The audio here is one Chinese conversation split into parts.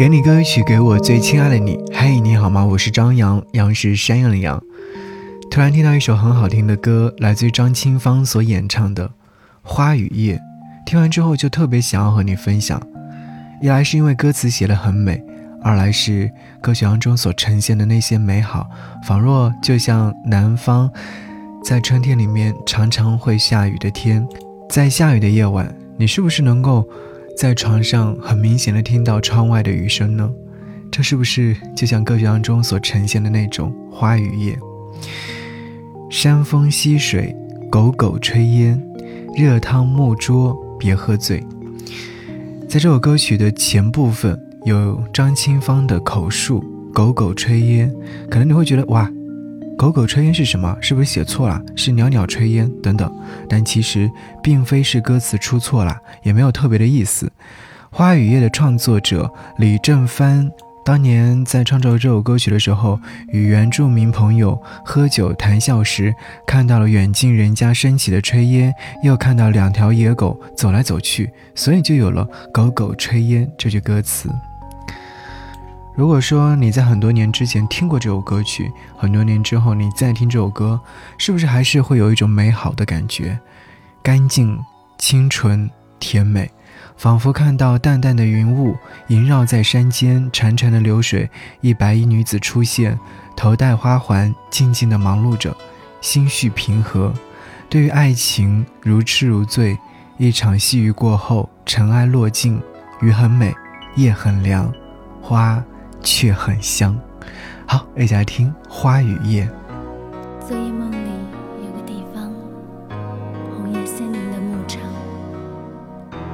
给你歌曲，给我最亲爱的你。嘿，你好吗？我是张扬，杨是山羊的羊。突然听到一首很好听的歌，来自于张清芳所演唱的《花与叶》。听完之后就特别想要和你分享。一来是因为歌词写得很美，二来是歌曲当中所呈现的那些美好，仿若就像南方在春天里面常常会下雨的天，在下雨的夜晚，你是不是能够？在床上很明显的听到窗外的雨声呢，这是不是就像歌曲当中所呈现的那种花雨夜？山风溪水，狗狗炊烟，热汤木桌别喝醉。在这首歌曲的前部分有张清芳的口述，狗狗炊烟，可能你会觉得哇。狗狗炊烟是什么？是不是写错了？是袅袅炊烟等等。但其实并非是歌词出错了，也没有特别的意思。《花与叶》的创作者李正帆当年在创作这首歌曲的时候，与原住民朋友喝酒谈笑时，看到了远近人家升起的炊烟，又看到两条野狗走来走去，所以就有了“狗狗炊烟”这句歌词。如果说你在很多年之前听过这首歌曲，很多年之后你再听这首歌，是不是还是会有一种美好的感觉？干净、清纯、甜美，仿佛看到淡淡的云雾萦绕在山间，潺潺的流水，一白衣女子出现，头戴花环，静静的忙碌着，心绪平和。对于爱情如痴如醉，一场细雨过后，尘埃落尽，雨很美，夜很凉，花。却很香。好，一起来听《花与叶》。昨夜梦里有个地方，红叶森林的牧场，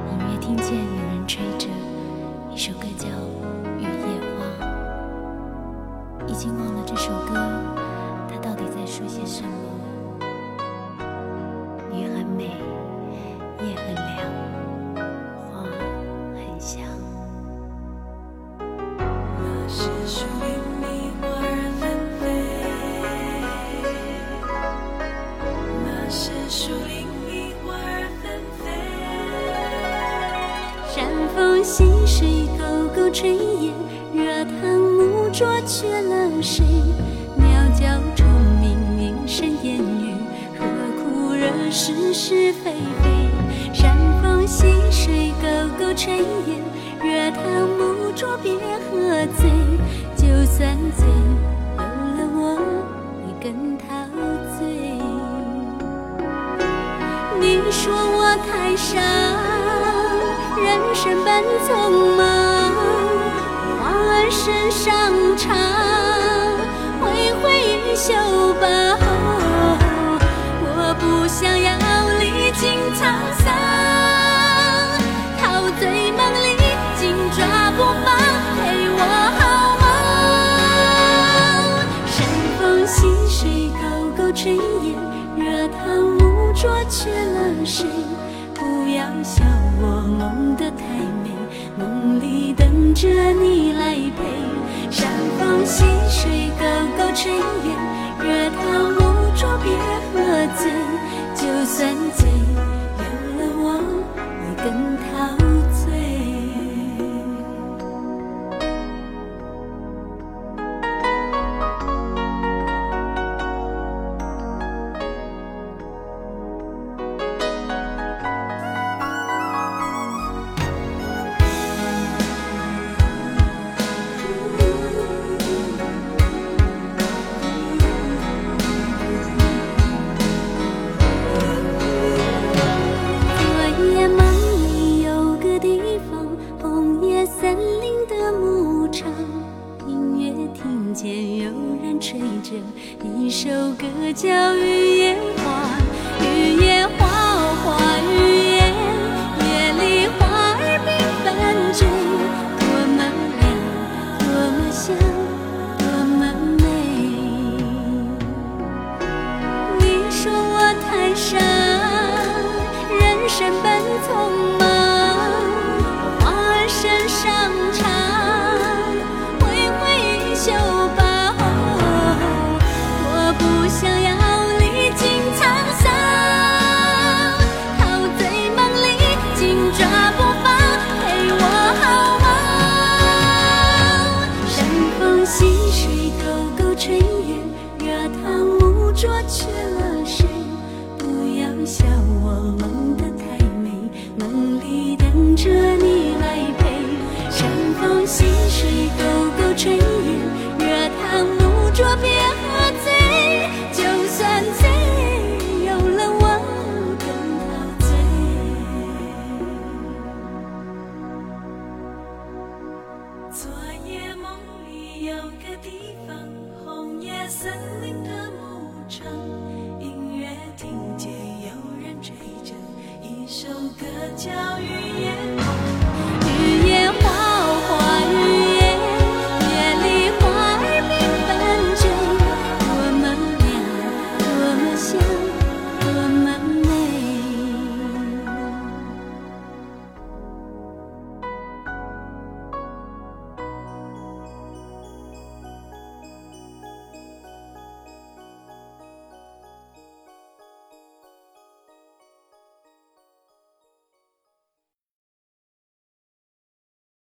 隐约听见有人吹着一首歌，叫《雨夜花》。已经忘了这首歌，它到底在说些什么？溪水，沟沟炊烟，热汤木桌缺了谁？鸟叫虫鸣，鸣声烟雨，何苦惹是是非非？山风溪水，沟沟炊烟，热汤木桌别喝醉。就算醉，有了我也更陶醉。你说我太傻。人生本匆忙，花儿身上长，挥挥衣袖吧。我不想要历经沧桑，陶醉梦里紧抓不放，陪我好吗？山风溪水，狗狗炊烟，热汤木桌缺了谁？不要笑我梦得太美，梦里等着你来间有人吹着一首歌叫《雨夜花》，雨夜花，花雨夜，夜里花儿缤纷坠，多么亮，多么香，多么美。你说我太傻，人生本匆浊缺了谁？不要笑我梦得太美，梦里等着你来陪。山风细水沟沟炊烟，热汤污浊别喝醉。就算醉，有了我更陶醉。昨夜梦里有个地方，红叶森林的隐约听见有人吹着一首歌，叫《雨夜花》。雨夜花，花雨夜，夜里花儿被风吹，我们俩多么像。